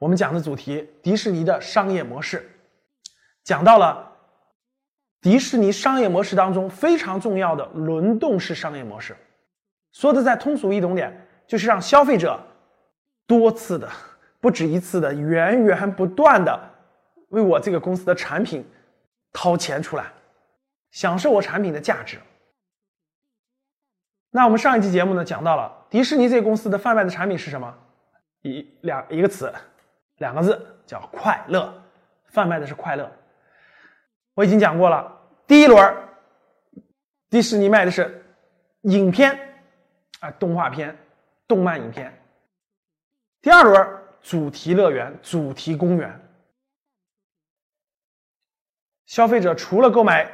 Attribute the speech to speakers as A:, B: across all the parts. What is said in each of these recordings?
A: 我们讲的主题，迪士尼的商业模式，讲到了迪士尼商业模式当中非常重要的轮动式商业模式。说的再通俗易懂点，就是让消费者多次的、不止一次的、源源不断的为我这个公司的产品掏钱出来，享受我产品的价值。那我们上一期节目呢，讲到了迪士尼这个公司的贩卖的产品是什么？一两一个词。两个字叫快乐，贩卖的是快乐。我已经讲过了，第一轮迪士尼卖的是影片啊，动画片、动漫影片。第二轮主题乐园、主题公园，消费者除了购买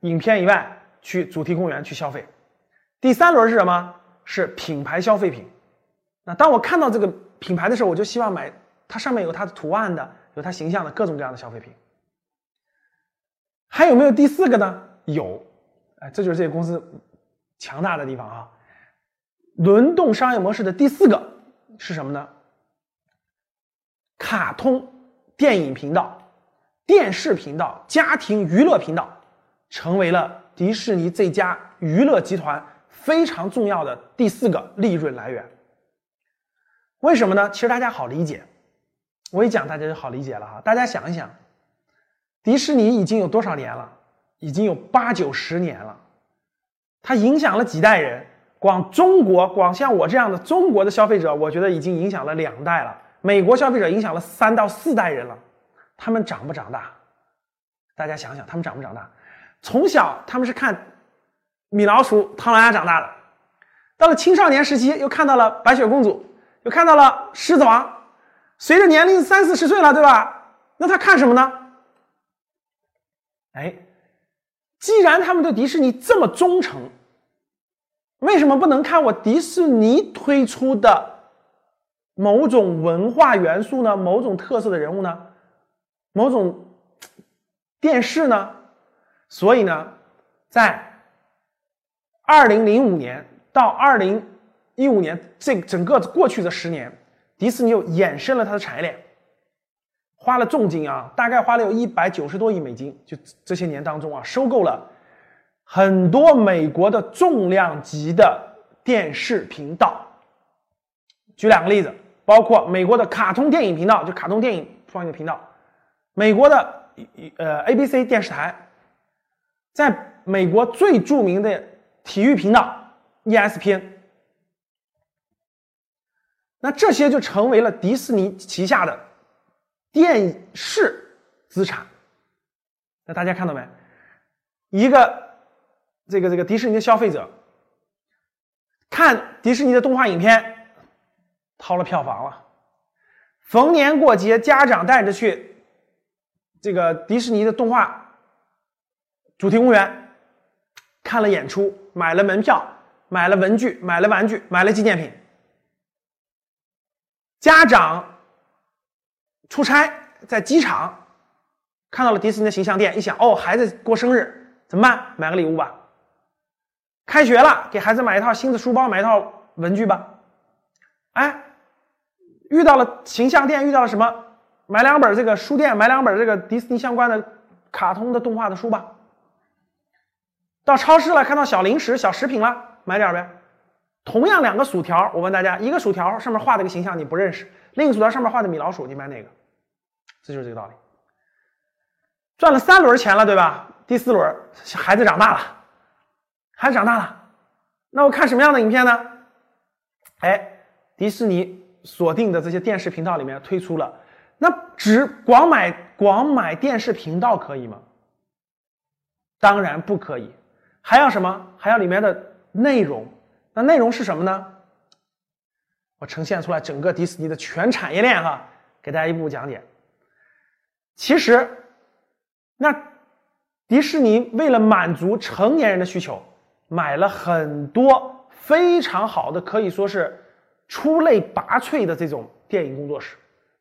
A: 影片以外，去主题公园去消费。第三轮是什么？是品牌消费品。那当我看到这个品牌的时候，我就希望买。它上面有它的图案的，有它形象的各种各样的消费品。还有没有第四个呢？有，哎，这就是这个公司强大的地方啊！轮动商业模式的第四个是什么呢？卡通电影频道、电视频道、家庭娱乐频道，成为了迪士尼这家娱乐集团非常重要的第四个利润来源。为什么呢？其实大家好理解。我一讲大家就好理解了哈，大家想一想，迪士尼已经有多少年了？已经有八九十年了，它影响了几代人。光中国，光像我这样的中国的消费者，我觉得已经影响了两代了。美国消费者影响了三到四代人了，他们长不长大？大家想想，他们长不长大？从小他们是看米老鼠、唐老鸭长大的，到了青少年时期又看到了白雪公主，又看到了狮子王。随着年龄三四十岁了，对吧？那他看什么呢？哎，既然他们对迪士尼这么忠诚，为什么不能看我迪士尼推出的某种文化元素呢？某种特色的人物呢？某种电视呢？所以呢，在二零零五年到二零一五年这整个过去的十年。迪士尼又衍生了它的产业链，花了重金啊，大概花了有一百九十多亿美金，就这些年当中啊，收购了很多美国的重量级的电视频道。举两个例子，包括美国的卡通电影频道，就卡通电影放映的频道；美国的呃 ABC 电视台，在美国最著名的体育频道 ESPN。那这些就成为了迪士尼旗下的电视资产。那大家看到没？一个这个这个迪士尼的消费者看迪士尼的动画影片，掏了票房了。逢年过节，家长带着去这个迪士尼的动画主题公园看了演出，买了门票，买了文具，买了玩具，买了纪念品。家长出差在机场看到了迪士尼的形象店，一想哦，孩子过生日怎么办？买个礼物吧。开学了，给孩子买一套新的书包，买一套文具吧。哎，遇到了形象店，遇到了什么？买两本这个书店，买两本这个迪士尼相关的卡通的动画的书吧。到超市了，看到小零食、小食品了，买点呗。同样两个薯条，我问大家，一个薯条上面画的个形象你不认识，另一个薯条上面画的米老鼠，你买哪个？这就是这个道理。赚了三轮钱了，对吧？第四轮，孩子长大了，孩子长大了，那我看什么样的影片呢？哎，迪士尼锁定的这些电视频道里面推出了，那只光买光买电视频道可以吗？当然不可以，还要什么？还要里面的内容。那内容是什么呢？我呈现出来整个迪士尼的全产业链哈，给大家一步步讲解。其实，那迪士尼为了满足成年人的需求，买了很多非常好的，可以说是出类拔萃的这种电影工作室。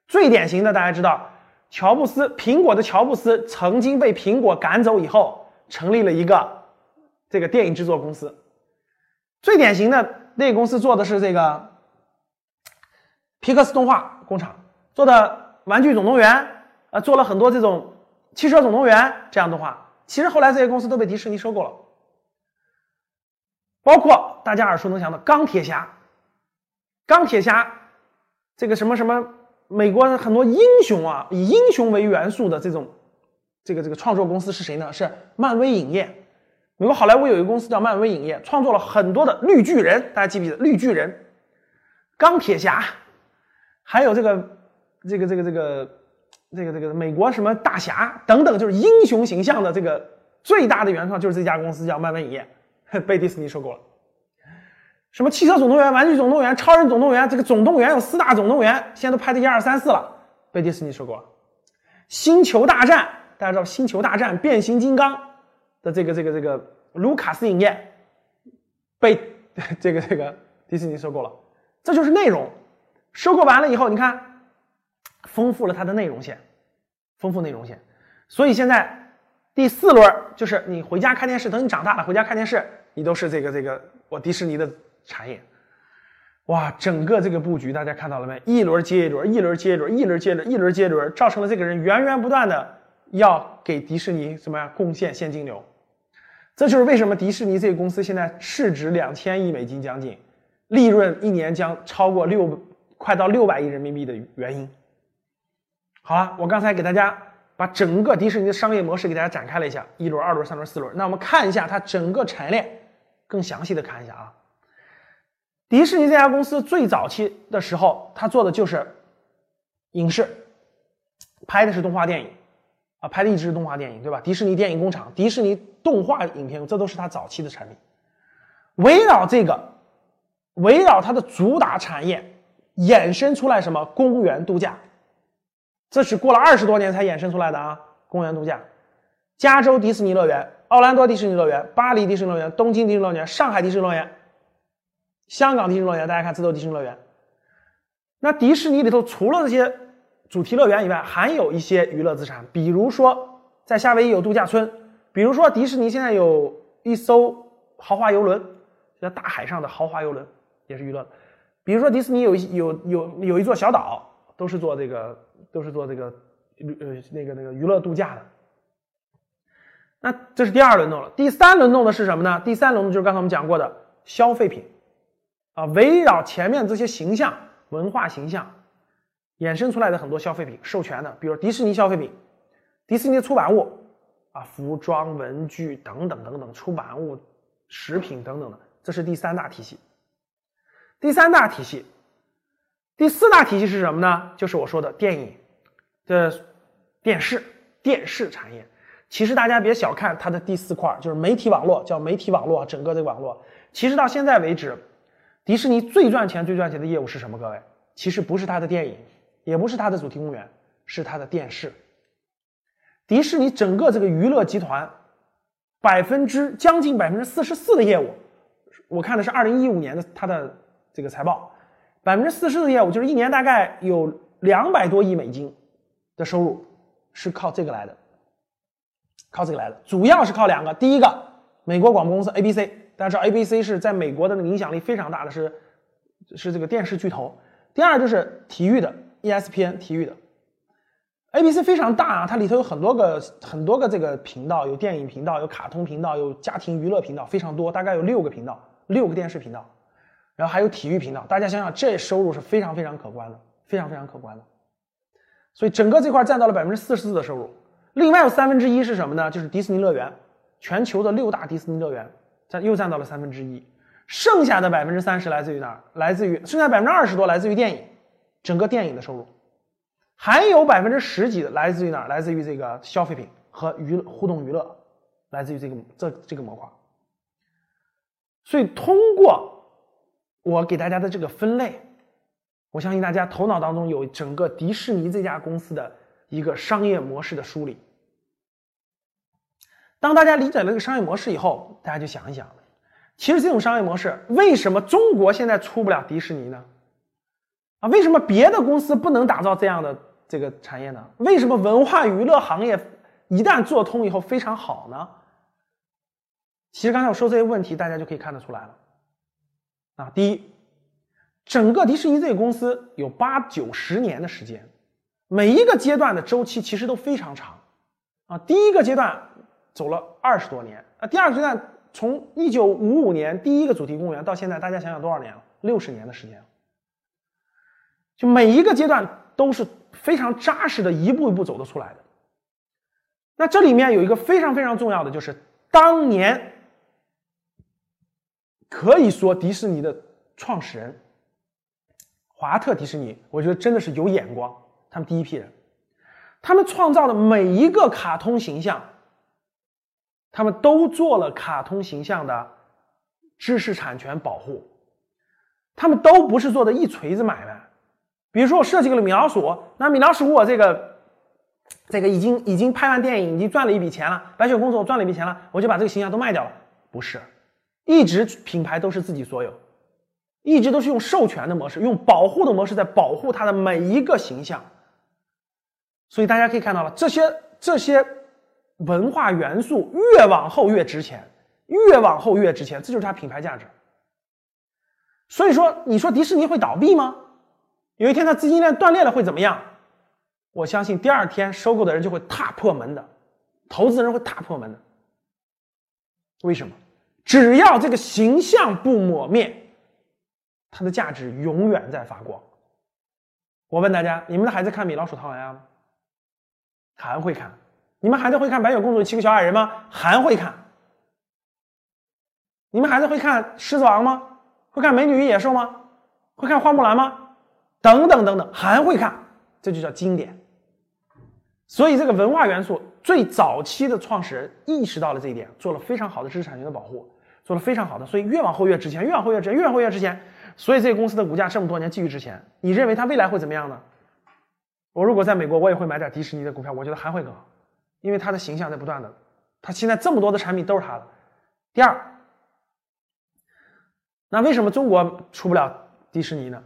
A: 最典型的，大家知道，乔布斯，苹果的乔布斯曾经被苹果赶走以后，成立了一个这个电影制作公司。最典型的那个公司做的是这个皮克斯动画工厂做的《玩具总动员》，呃，做了很多这种《汽车总动员》这样动画。其实后来这些公司都被迪士尼收购了，包括大家耳熟能详的钢铁侠。钢铁侠这个什么什么，美国很多英雄啊，以英雄为元素的这种这个这个创作公司是谁呢？是漫威影业。美国好莱坞有一个公司叫漫威影业，创作了很多的绿巨人，大家记不记得绿巨人、钢铁侠，还有这个这个这个这个。这个这个美国什么大侠等等，就是英雄形象的这个最大的原创就是这家公司叫漫威影业，被迪士尼收购了。什么汽车总动员、玩具总动员、超人总动员，这个总动员有四大总动员，现在都拍的一二三四了，被迪士尼收购了。星球大战，大家知道星球大战、变形金刚这个这个这个卢卡斯影业被这个这个迪士尼收购了，这就是内容。收购完了以后，你看。丰富了它的内容线，丰富内容线，所以现在第四轮就是你回家看电视，等你长大了回家看电视，你都是这个这个我迪士尼的产业，哇，整个这个布局大家看到了没？一轮接一轮，一轮接一轮，一轮接着一轮接一轮，造成了这个人源源不断的要给迪士尼什么呀贡献现金流，这就是为什么迪士尼这个公司现在市值两千亿美金将近，利润一年将超过六快到六百亿人民币的原因。好了，我刚才给大家把整个迪士尼的商业模式给大家展开了一下，一轮、二轮、三轮、四轮。那我们看一下它整个产业链，更详细的看一下啊。迪士尼这家公司最早期的时候，它做的就是影视，拍的是动画电影啊，拍的一支动画电影，对吧？迪士尼电影工厂、迪士尼动画影片，这都是它早期的产品。围绕这个，围绕它的主打产业，衍生出来什么？公园度假。这是过了二十多年才衍生出来的啊！公园度假，加州迪士尼乐园、奥兰多迪士尼乐园、巴黎迪士尼乐园、东京迪士尼乐园、上海迪士尼乐园、香港迪士尼乐园，大家看，这都迪士尼乐园。那迪士尼里头除了这些主题乐园以外，还有一些娱乐资产，比如说在夏威夷有度假村，比如说迪士尼现在有一艘豪华游轮，叫大海上的豪华游轮，也是娱乐。比如说迪士尼有一有有有一座小岛，都是做这个。都是做这个娱呃那个那个娱乐度假的，那这是第二轮动了。第三轮动的是什么呢？第三轮就是刚才我们讲过的消费品啊，围绕前面这些形象、文化形象衍生出来的很多消费品，授权的，比如迪士尼消费品、迪士尼的出版物啊，服装、文具等等等等，出版物、食品等等的，这是第三大体系。第三大体系。第四大体系是什么呢？就是我说的电影的电视电视产业。其实大家别小看它的第四块，就是媒体网络，叫媒体网络，整个这个网络。其实到现在为止，迪士尼最赚钱、最赚钱的业务是什么？各位，其实不是它的电影，也不是它的主题公园，是它的电视。迪士尼整个这个娱乐集团，百分之将近百分之四十四的业务，我看的是二零一五年的它的这个财报。百分之四十的业务就是一年大概有两百多亿美金的收入，是靠这个来的，靠这个来的，主要是靠两个。第一个，美国广播公司 ABC，大家知道 ABC 是在美国的那个影响力非常大的，是是这个电视巨头。第二就是体育的 ESPN 体育的，ABC 非常大啊，它里头有很多个很多个这个频道，有电影频道，有卡通频道，有家庭娱乐频道，非常多，大概有六个频道，六个电视频道。然后还有体育频道，大家想想，这收入是非常非常可观的，非常非常可观的。所以整个这块占到了百分之四十四的收入。另外有三分之一是什么呢？就是迪士尼乐园，全球的六大迪士尼乐园占又占到了三分之一。剩下的百分之三十来自于哪儿？来自于剩下百分之二十多来自于电影，整个电影的收入，还有百分之十几的来自于哪？来自于这个消费品和娱互动娱乐，来自于这个这这个模块。所以通过。我给大家的这个分类，我相信大家头脑当中有整个迪士尼这家公司的一个商业模式的梳理。当大家理解了这个商业模式以后，大家就想一想，其实这种商业模式为什么中国现在出不了迪士尼呢？啊，为什么别的公司不能打造这样的这个产业呢？为什么文化娱乐行业一旦做通以后非常好呢？其实刚才我说这些问题，大家就可以看得出来了。啊，第一，整个迪士尼这个公司有八九十年的时间，每一个阶段的周期其实都非常长。啊，第一个阶段走了二十多年，啊，第二个阶段从一九五五年第一个主题公园到现在，大家想想多少年了？六十年的时间。就每一个阶段都是非常扎实的，一步一步走得出来的。那这里面有一个非常非常重要的，就是当年可以说迪士尼的创始人华特迪士尼，我觉得真的是有眼光。他们第一批人，他们创造的每一个卡通形象，他们都做了卡通形象的知识产权保护，他们都不是做的一锤子买卖。比如说，我设计个米老鼠，那米老鼠我这个，这个已经已经拍完电影，已经赚了一笔钱了。白雪公主我赚了一笔钱了，我就把这个形象都卖掉了。不是，一直品牌都是自己所有，一直都是用授权的模式，用保护的模式在保护它的每一个形象。所以大家可以看到了，这些这些文化元素越往后越值钱，越往后越值钱，这就是它品牌价值。所以说，你说迪士尼会倒闭吗？有一天，它资金链断裂了会怎么样？我相信第二天收购的人就会踏破门的，投资人会踏破门的。为什么？只要这个形象不抹灭，它的价值永远在发光。我问大家：你们的孩子看米老鼠唐老鸭吗？还会看。你们孩子会看白雪公主七个小矮人吗？还会看。你们孩子会看狮子王吗？会看美女与野兽吗？会看花木兰吗？等等等等，还会看，这就叫经典。所以，这个文化元素最早期的创始人意识到了这一点，做了非常好的知识产权的保护，做了非常好的。所以越往后越值钱，越往后越值钱，越往后越值钱。所以这个公司的股价这么多年继续值钱。你认为它未来会怎么样呢？我如果在美国，我也会买点迪士尼的股票，我觉得还会更好，因为它的形象在不断的，它现在这么多的产品都是它的。第二，那为什么中国出不了迪士尼呢？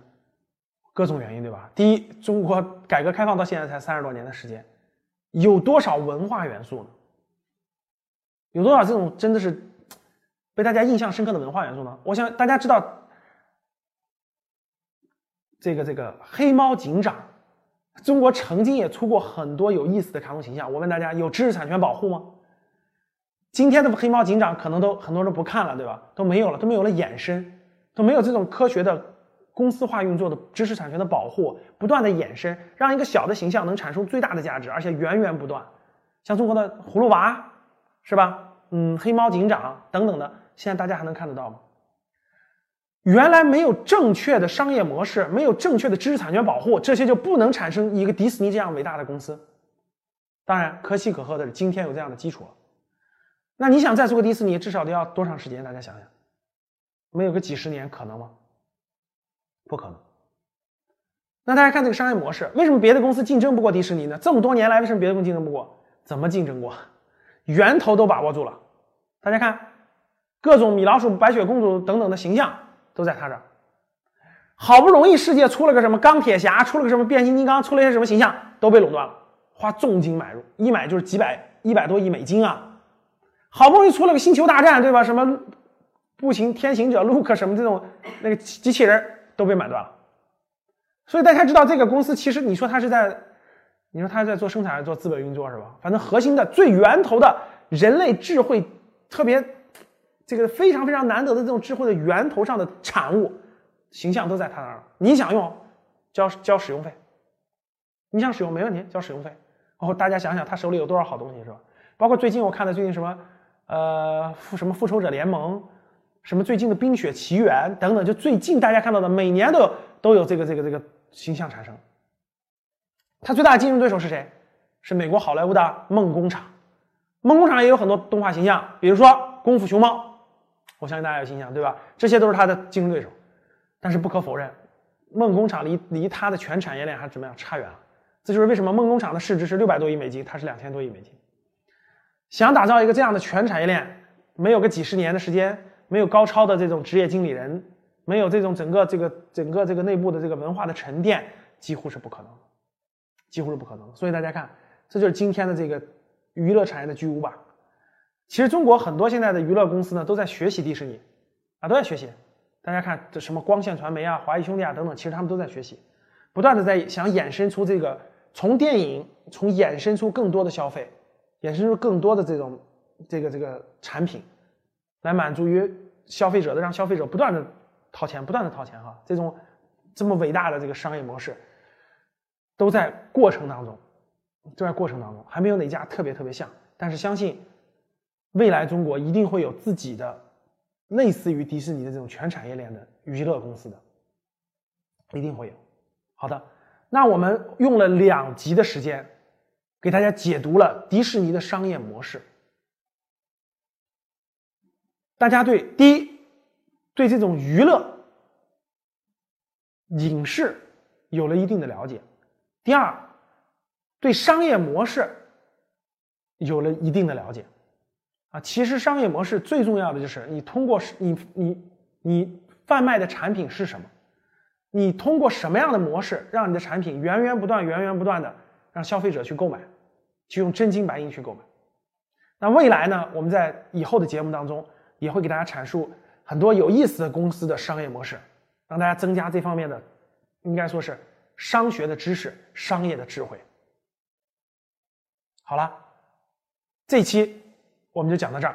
A: 各种原因，对吧？第一，中国改革开放到现在才三十多年的时间，有多少文化元素呢？有多少这种真的是被大家印象深刻的文化元素呢？我想大家知道，这个这个黑猫警长，中国曾经也出过很多有意思的卡通形象。我问大家，有知识产权保护吗？今天的黑猫警长可能都很多人不看了，对吧？都没有了，都没有了衍生，都没有这种科学的。公司化运作的知识产权的保护不断的衍生，让一个小的形象能产生最大的价值，而且源源不断。像中国的葫芦娃，是吧？嗯，黑猫警长等等的，现在大家还能看得到吗？原来没有正确的商业模式，没有正确的知识产权保护，这些就不能产生一个迪士尼这样伟大的公司。当然，可喜可贺的是今天有这样的基础了。那你想再做个迪士尼，至少得要多长时间？大家想想，没有个几十年可能吗？不可能。那大家看这个商业模式，为什么别的公司竞争不过迪士尼呢？这么多年来，为什么别的公司竞争不过？怎么竞争过？源头都把握住了。大家看，各种米老鼠、白雪公主等等的形象都在他这儿。好不容易世界出了个什么钢铁侠，出了个什么变形金刚，出了些什么形象，都被垄断了，花重金买入，一买就是几百、一百多亿美金啊！好不容易出了个星球大战，对吧？什么步行天行者、Luke 什么这种那个机器人。都被买断了，所以大家知道这个公司其实你说它是在，你说它在做生产还是做资本运作是吧？反正核心的最源头的人类智慧，特别这个非常非常难得的这种智慧的源头上的产物形象都在它那儿。你想用，交交使用费，你想使用没问题，交使用费。然后大家想想他手里有多少好东西是吧？包括最近我看的最近什么，呃复什么复仇者联盟。什么最近的《冰雪奇缘》等等，就最近大家看到的，每年都有都有这个这个这个形象产生。它最大的竞争对手是谁？是美国好莱坞的梦工厂。梦工厂也有很多动画形象，比如说《功夫熊猫》，我相信大家有印象，对吧？这些都是它的竞争对手。但是不可否认，梦工厂离离它的全产业链还怎么样差远了。这就是为什么梦工厂的市值是六百多亿美金，它是两千多亿美金。想打造一个这样的全产业链，没有个几十年的时间，没有高超的这种职业经理人，没有这种整个这个整个这个内部的这个文化的沉淀，几乎是不可能，几乎是不可能。所以大家看，这就是今天的这个娱乐产业的巨无霸。其实中国很多现在的娱乐公司呢，都在学习迪士尼，啊，都在学习。大家看这什么光线传媒啊、华谊兄弟啊等等，其实他们都在学习，不断的在想衍生出这个从电影从衍生出更多的消费，衍生出更多的这种这个这个产品，来满足于消费者的，让消费者不断的掏钱，不断的掏钱哈。这种这么伟大的这个商业模式，都在过程当中，都在过程当中，还没有哪家特别特别像，但是相信。未来中国一定会有自己的类似于迪士尼的这种全产业链的娱乐公司的，一定会有。好的，那我们用了两集的时间，给大家解读了迪士尼的商业模式。大家对第一，对这种娱乐影视有了一定的了解；第二，对商业模式有了一定的了解。啊，其实商业模式最重要的就是你通过你你你贩卖的产品是什么，你通过什么样的模式让你的产品源源不断、源源不断的让消费者去购买，去用真金白银去购买。那未来呢，我们在以后的节目当中也会给大家阐述很多有意思的公司的商业模式，让大家增加这方面的应该说是商学的知识、商业的智慧。好了，这期。我们就讲到这儿。